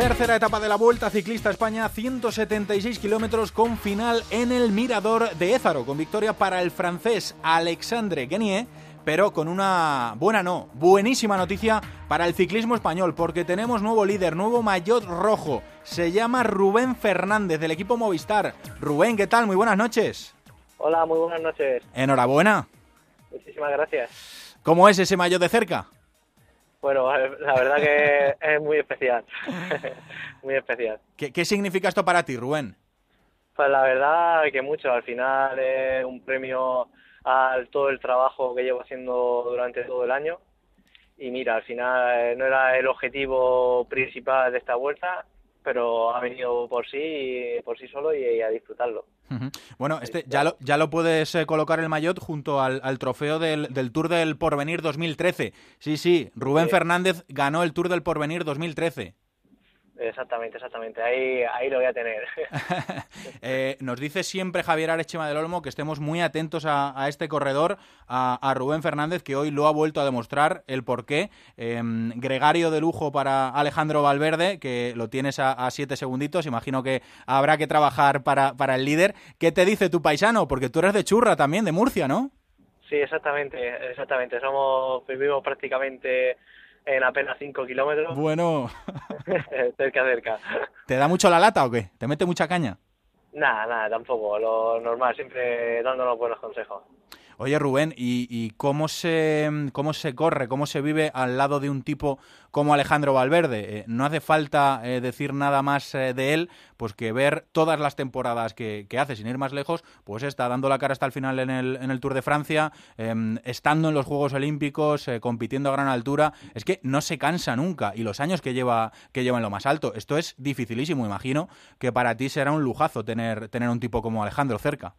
Tercera etapa de la Vuelta Ciclista España, 176 kilómetros con final en el Mirador de Ézaro, con victoria para el francés Alexandre Guenier, pero con una buena no, buenísima noticia para el ciclismo español, porque tenemos nuevo líder, nuevo maillot rojo, se llama Rubén Fernández del equipo Movistar. Rubén, ¿qué tal? Muy buenas noches. Hola, muy buenas noches. Enhorabuena. Muchísimas gracias. ¿Cómo es ese maillot de cerca? Bueno, la verdad que es muy especial. muy especial. ¿Qué, significa esto para ti, Rubén? Pues la verdad que mucho. Al final es un premio al todo el trabajo que llevo haciendo durante todo el año. Y mira, al final eh, no era el objetivo principal de esta vuelta, pero ha venido por sí, por sí solo y a disfrutarlo. Bueno, este ya lo, ya lo puedes eh, colocar el maillot junto al, trofeo del, Tour del Porvenir 2013. Sí, sí, Rubén Fernández ganó el Tour del Porvenir 2013. Exactamente, exactamente. Ahí, ahí lo voy a tener. Eh, nos dice siempre Javier Arechema del Olmo que estemos muy atentos a, este corredor, a, Rubén Fernández, que hoy lo ha vuelto a demostrar el porqué. Em, gregario de lujo para Alejandro Valverde, que lo tienes a, siete segunditos. Imagino que habrá que trabajar para, para el líder. ¿Qué te dice tu paisano? Porque tú eres de Churra también, de Murcia, ¿no? Sí, exactamente, exactamente. Somos, vivimos prácticamente en apenas 5 kilómetros. Bueno. cerca, cerca. ¿Te da mucho la lata o qué? ¿Te mete mucha caña? Nada, nada, tampoco. Lo normal, siempre dándonos buenos consejos. Oye, Rubén, ¿y, cómo, se, cómo se corre, cómo se vive al lado de un tipo como Alejandro Valverde? Eh, no hace falta eh, decir nada más eh, de él, pues que ver todas las temporadas que, hace, sin ir más lejos, pues está dando la cara hasta el final en el, en el Tour de Francia, em, estando en los Juegos Olímpicos, compitiendo a gran altura. Es que no se cansa nunca y los años que lleva, que lleva en lo más alto. Esto es dificilísimo, imagino que para ti será un lujazo tener, tener un tipo como Alejandro cerca.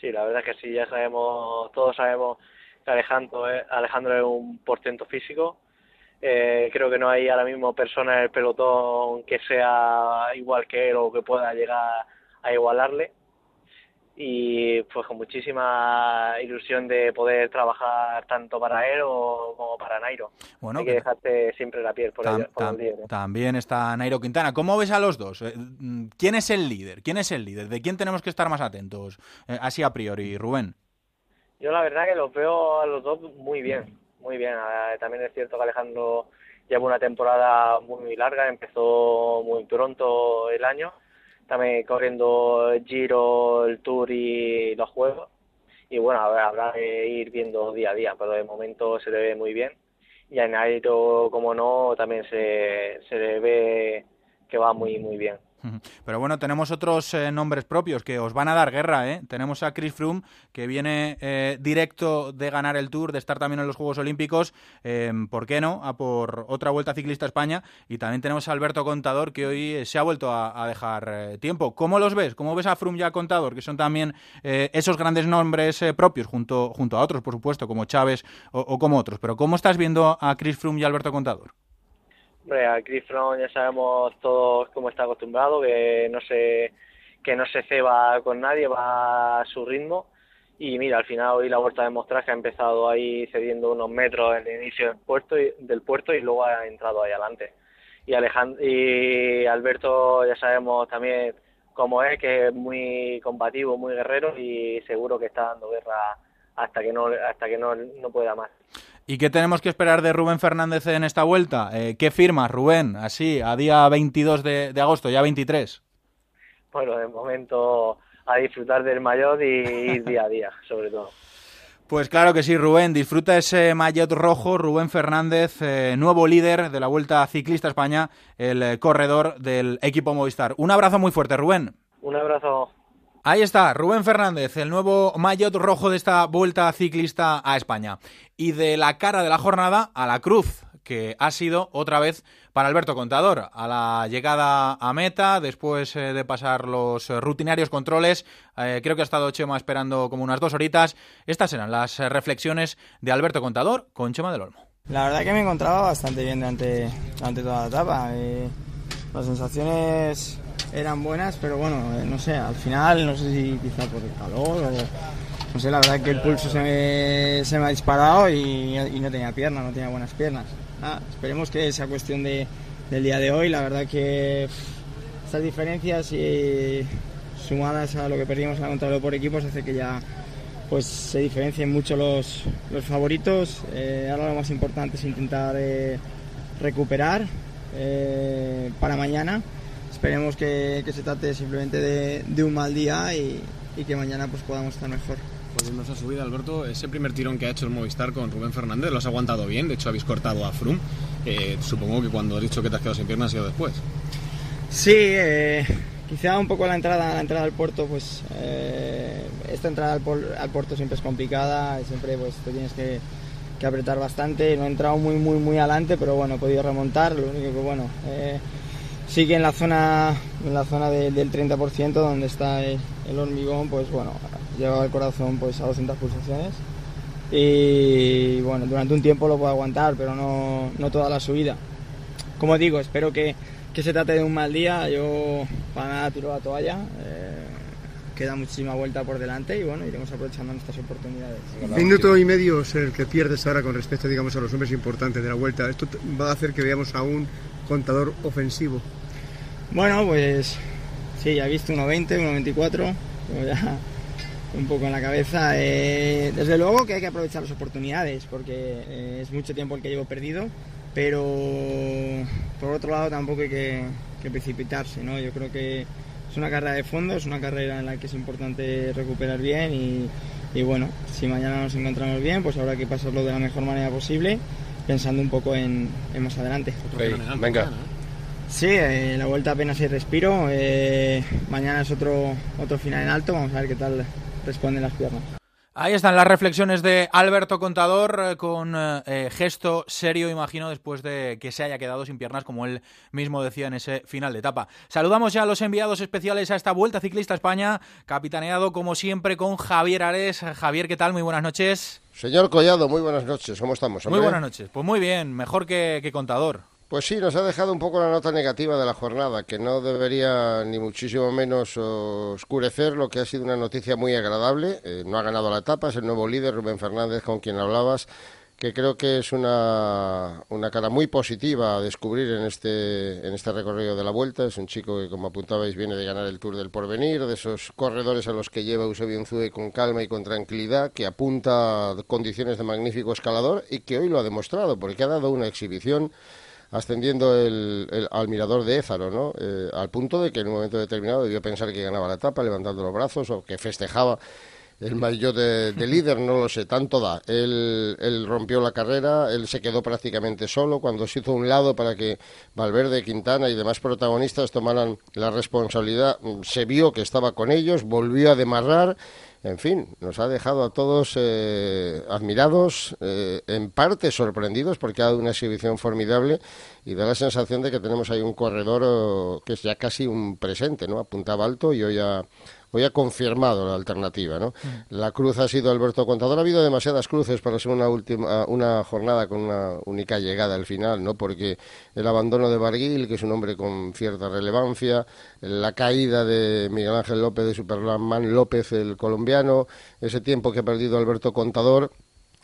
Sí, la verdad es que sí, ya sabemos, todos sabemos que Alejandro es, Alejandro es un portento físico. Eh, creo que no hay ahora mismo persona en el pelotón que sea igual que él o que pueda llegar a igualarle y pues con muchísima ilusión de poder trabajar tanto para él o, como para Nairo. Bueno, Hay que dejarte siempre la piel por, el, ¿eh? También está Nairo Quintana. ¿Cómo ves a los dos? Eh, ¿Quién es el líder? ¿Quién es el líder? ¿De quién tenemos que estar más atentos? Eh, así a priori, Rubén. Yo la verdad que los veo a los dos muy bien, muy bien. También es cierto que Alejandro lleva una temporada muy larga, empezó muy pronto el año también corriendo el Giro, el Tour y los Juegos. Y bueno, habrá que ir viendo día a día, pero de momento se le ve muy bien. Y a Nairo, como no, también se, se le ve que va muy, muy bien. Pero bueno, tenemos otros eh, nombres propios que os van a dar guerra. ¿eh? Tenemos a Chris Froome, que viene eh, directo de ganar el Tour, de estar también en los Juegos Olímpicos. Em, ¿Por qué no? A por otra Vuelta Ciclista España. Y también tenemos a Alberto Contador, que hoy eh, se ha vuelto a, dejar tiempo. ¿Cómo los ves? ¿Cómo ves a Froome y a Contador, que son también esos grandes nombres propios, junto, junto a otros, por supuesto, como Chávez o, o como otros? Pero ¿cómo estás viendo a Chris Froome y a Alberto Contador? Hombre, a Chris Froome ya sabemos todos cómo está acostumbrado, que no se que no se ceba con nadie, va a su ritmo. Y mira, al final hoy la vuelta de mostrar que ha empezado ahí cediendo unos metros en el inicio del puerto y, del puerto y luego ha entrado ahí adelante. Y, Alejandro, y Alberto ya sabemos también cómo es, que es muy combativo, muy guerrero y seguro que está dando guerra hasta que no hasta que no, no pueda más. ¿Y qué tenemos que esperar de Rubén Fernández en esta vuelta? Eh, ¿Qué firma, Rubén? Así, a día 22 de, agosto, ya 23. Bueno, de momento a disfrutar del maillot y ir día a día, sobre todo. Pues claro que sí, Rubén. Disfruta ese maillot rojo. Rubén Fernández, eh, nuevo líder de la Vuelta Ciclista España, el eh, corredor del equipo Movistar. Un abrazo muy fuerte, Rubén. Un abrazo. Ahí está, Rubén Fernández, el nuevo maillot rojo de esta vuelta ciclista a España. Y de la cara de la jornada a la cruz, que ha sido otra vez para Alberto Contador. A la llegada a meta, después eh, de pasar los rutinarios controles, eh, creo que ha estado Chema esperando como unas dos horitas. Estas eran las reflexiones de Alberto Contador con Chema del Olmo. La verdad que me encontraba bastante bien durante, toda la etapa. Eh, las sensaciones eran buenas, pero bueno, eh, no sé, al final, no sé si quizá por el calor o... No sé, la verdad que el pulso se me, ha disparado y, no tenía piernas, no tenía buenas piernas. esperemos que sea cuestión de, del día de hoy. La verdad que estas diferencias sumadas a lo que perdimos en la contrarreloj por equipos hace que ya pues se diferencien mucho los, los favoritos. Eh, ahora lo más importante es intentar eh, recuperar eh, para mañana. Esperemos que, que, se trate simplemente de, de un mal día y, y, que mañana pues podamos estar mejor. Volvemos a subir, Alberto. Ese primer tirón que ha hecho el Movistar con Rubén Fernández lo has aguantado bien. De hecho, habéis cortado a Frum. supongo que cuando has dicho que te has quedado sin piernas ha sido después. Sí, eh, quizá un poco la entrada, la entrada al puerto, pues eh, esta entrada al, al, puerto siempre es complicada, siempre pues te tienes que, que, apretar bastante. No he entrado muy, muy, muy adelante, pero bueno, he podido remontar. Lo único que bueno, eh, sigue en la zona, en la zona de, del 30% donde está el, el, hormigón, pues bueno, lleva el corazón pues a 200 pulsaciones. Y bueno, durante un tiempo lo puedo aguantar, pero no, no toda la subida. Como digo, espero que que se trate de un mal día, yo para nada tiro la toalla. Eh, queda muchísima vuelta por delante y bueno, iremos aprovechando nuestras oportunidades. Minuto y medio es el que pierdes ahora con respecto, digamos, a los hombres importantes de la vuelta. Esto va a hacer que veamos a un contador ofensivo. Bueno, pues sí, ya he visto 1.20, 1.24, ya un poco en la cabeza. Eh, desde luego que hay que aprovechar las oportunidades porque eh, es mucho tiempo el que llevo perdido pero por otro lado tampoco hay que, que, precipitarse, ¿no? Yo creo que es una carrera de fondo, es una carrera en la que es importante recuperar bien y, y bueno, si mañana nos encontramos bien, pues habrá que pasarlo de la mejor manera posible, pensando un poco en, en más adelante. Okay, venga. Sí, eh, la vuelta apenas hay respiro. Eh, mañana es otro, otro final en alto. Vamos a ver qué tal responden las piernas. Ahí están las reflexiones de Alberto Contador eh, con eh, gesto serio, imagino, después de que se haya quedado sin piernas, como él mismo decía en ese final de etapa. Saludamos ya a los enviados especiales a esta Vuelta Ciclista España, capitaneado como siempre con Javier Ares. Javier, ¿qué tal? Muy buenas noches. Señor Collado, muy buenas noches. ¿Cómo estamos? Hombre? Muy buenas noches. Pues muy bien, mejor que, que Contador. Pues sí, nos ha dejado un poco la nota negativa de la jornada, que no debería ni muchísimo menos oscurecer lo que ha sido una noticia muy agradable. Eh, no ha ganado la etapa, es el nuevo líder, Rubén Fernández, con quien hablabas, que creo que es una, una cara muy positiva a descubrir en este, en este recorrido de la vuelta. Es un chico que, como apuntabais, viene de ganar el Tour del Porvenir, de esos corredores a los que lleva Eusebio Unzue con calma y con tranquilidad, que apunta condiciones de magnífico escalador y que hoy lo ha demostrado, porque ha dado una exhibición ascendiendo el, el, al mirador de Ézaro, ¿no? Eh, al punto de que en un momento determinado debió pensar que ganaba la etapa levantando los brazos o que festejaba el maillot de, de, líder, no lo sé, tanto da. Él, él, rompió la carrera, él se quedó prácticamente solo cuando se hizo un lado para que Valverde, Quintana y demás protagonistas tomaran la responsabilidad. Se vio que estaba con ellos, volvió a demarrar en fin, nos ha dejado a todos eh, admirados, eh, en parte sorprendidos porque ha dado una exhibición formidable y da la sensación de que tenemos ahí un corredor oh, que es ya casi un presente, ¿no? Apuntaba alto y hoy ha, hoy ha confirmado la alternativa, ¿no? Mm. La cruz ha sido Alberto Contador. Ha habido demasiadas cruces para ser una última una jornada con una única llegada al final, ¿no? Porque el abandono de Barguil, que es un hombre con cierta relevancia, la caída de Miguel Ángel López de Superman López, el colombiano, ese tiempo que ha perdido Alberto Contador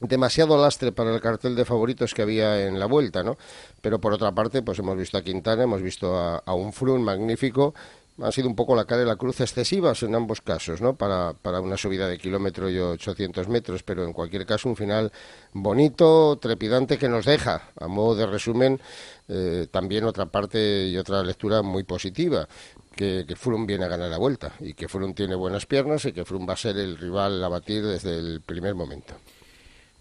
demasiado lastre para el cartel de favoritos que había en la vuelta, ¿no? Pero por otra parte, pues hemos visto a Quintana, hemos visto a, a un Frun magnífico, ha sido un poco la cara de la cruz excesivas en ambos casos, ¿no? Para, para una subida de kilómetro y 800 metros, pero en cualquier caso un final bonito, trepidante que nos deja, a modo de resumen, eh, también otra parte y otra lectura muy positiva. Que, que viene a ganar la vuelta y que Froome tiene buenas piernas y que Froome va a ser el rival a batir desde el primer momento.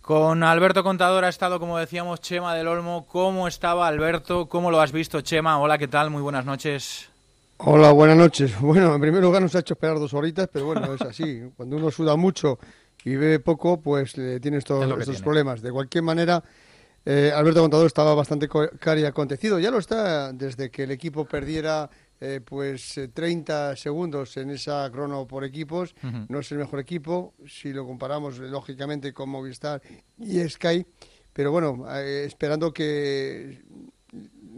Con Alberto Contador ha estado, como decíamos, Chema del Olmo. ¿Cómo estaba Alberto? ¿Cómo lo has visto, Chema? Hola, ¿qué tal? Muy buenas noches. Hola, buenas noches. Bueno, en primer lugar nos ha hecho esperar dos horitas, pero bueno, es así. Cuando uno suda mucho y bebe poco, pues eh, tiene estos, estos tiene. problemas. De cualquier manera, eh, Alberto Contador estaba bastante cari acontecido. Ya lo está desde que el equipo perdiera eh, pues 30 segundos en esa crono por equipos. Uh -huh. No es el mejor equipo si lo comparamos lógicamente con Movistar y Sky. Pero bueno, eh, esperando que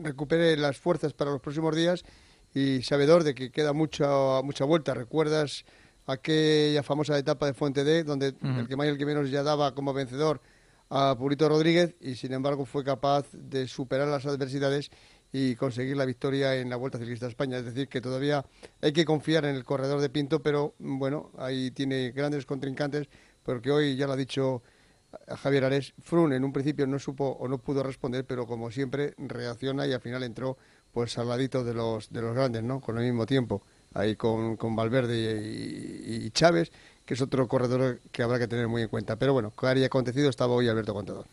recupere las fuerzas para los próximos días y sabedor de que queda mucha mucha vuelta. ¿Recuerdas aquella famosa etapa de Fuente D, donde uh -huh. el que más y el que menos ya daba como vencedor a Purito Rodríguez y sin embargo fue capaz de superar las adversidades y conseguir la victoria en la Vuelta Ciclista España. Es decir, que todavía hay que confiar en el corredor de Pinto, pero bueno, ahí tiene grandes contrincantes, porque hoy ya lo ha dicho Javier Ares, Frun en un principio no supo o no pudo responder, pero como siempre reacciona y al final entró pues al ladito de los, de los grandes, ¿no? Con el mismo tiempo, ahí con, con Valverde y, Chávez, que es otro corredor que habrá que tener muy en cuenta. Pero bueno, que haya acontecido estaba hoy Alberto Contador.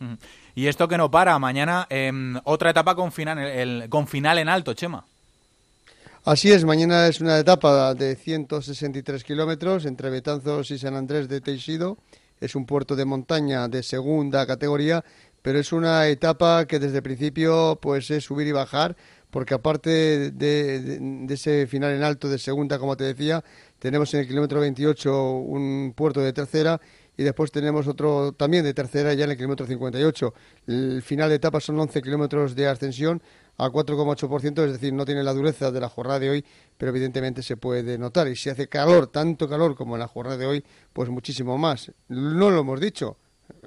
Y esto que no para, mañana em, otra etapa con final, el, con final en alto, Chema. Así es, mañana es una etapa de 163 kilómetros entre Betanzos y San Andrés de Teixido. Es un puerto de montaña de segunda categoría, pero es una etapa que desde el principio pues es subir y bajar, porque aparte de, ese final en alto de segunda, como te decía, tenemos en el kilómetro 28 un puerto de tercera y después tenemos otro también de tercera ya en el kilómetro 58. El final de etapa son 11 kilómetros de ascensión a 4,8%, es decir, no tiene la dureza de la jornada de hoy, pero evidentemente se puede notar. Y si hace calor, tanto calor como en la jornada de hoy, pues muchísimo más. No lo hemos dicho,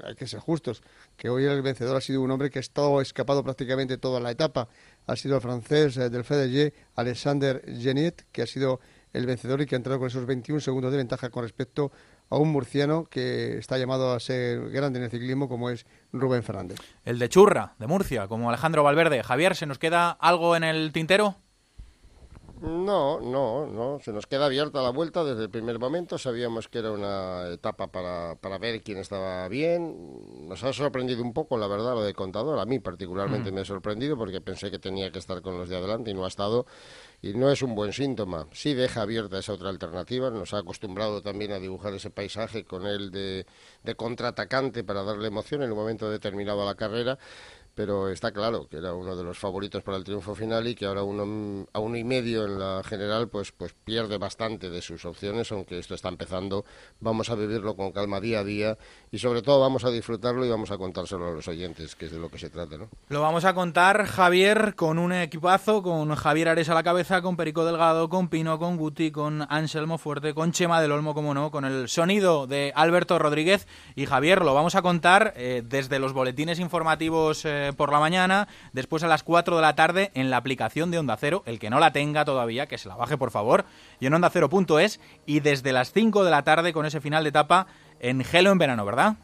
hay que ser justos, que hoy el vencedor ha sido un hombre que ha estado escapado prácticamente toda la etapa. Ha sido el francés eh, del FDG, Alexander Geniet, que ha sido el vencedor y que ha entrado con esos 21 segundos de ventaja con respecto a un murciano que está llamado a ser grande en el ciclismo como es Rubén Fernández. El de Churra, de Murcia, como Alejandro Valverde. Javier, ¿se nos queda algo en el tintero? No, no, no. Se nos queda abierta la vuelta desde el primer momento. Sabíamos que era una etapa para, para ver quién estaba bien. Nos ha sorprendido un poco, la verdad, lo de contador. A mí particularmente mm. me ha sorprendido porque pensé que tenía que estar con los de adelante y no ha estado y no es un buen síntoma. Sí deja abierta esa otra alternativa, nos ha acostumbrado también a dibujar ese paisaje con él de, de contraatacante para darle emoción en un momento determinado a la carrera, pero está claro que era uno de los favoritos para el triunfo final y que ahora uno, a uno y medio en la general pues, pues pierde bastante de sus opciones, aunque esto está empezando. Vamos a vivirlo con calma día a día y sobre todo vamos a disfrutarlo y vamos a contárselo a los oyentes, que es de lo que se trata. ¿no? Lo vamos a contar, Javier, con un equipazo, con Javier Ares a la cabeza, con Perico Delgado, con Pino, con Guti, con Anselmo Fuerte, con Chema del Olmo, como no, con el sonido de Alberto Rodríguez y Javier, lo vamos a contar eh, desde los boletines informativos. Eh, por la mañana, después a las 4 de la tarde en la aplicación de Onda Cero, el que no la tenga todavía, que se la baje por favor, y en onda ondacero.es, y desde las 5 de la tarde con ese final de etapa en Gelo en verano, ¿verdad?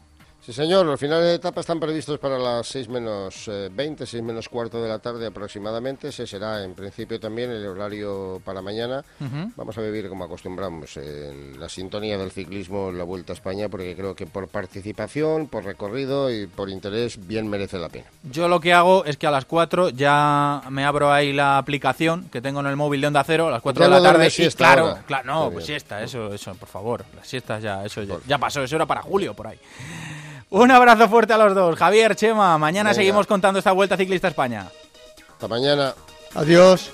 Sí, señor. Los finales de etapa están previstos para las 6 menos 20, eh, 6 menos cuarto de la tarde aproximadamente. Ese será, en principio, también el horario para mañana. Vamos a vivir como acostumbramos en la sintonía del ciclismo en la Vuelta a España, porque creo que por participación, por recorrido y por interés, bien merece la pena. Yo lo que hago es que a las 4 ya me abro ahí la aplicación que tengo en el móvil de Onda Cero, a las 4 de la tarde. y claro, claro, no, pues siesta, eso, eso, por favor. Las siestas ya, eso ya, ya pasó, eso era para julio, por ahí. Un abrazo fuerte a los dos. Javier, Chema, mañana seguimos contando esta Vuelta Ciclista España. Hasta mañana. Adiós.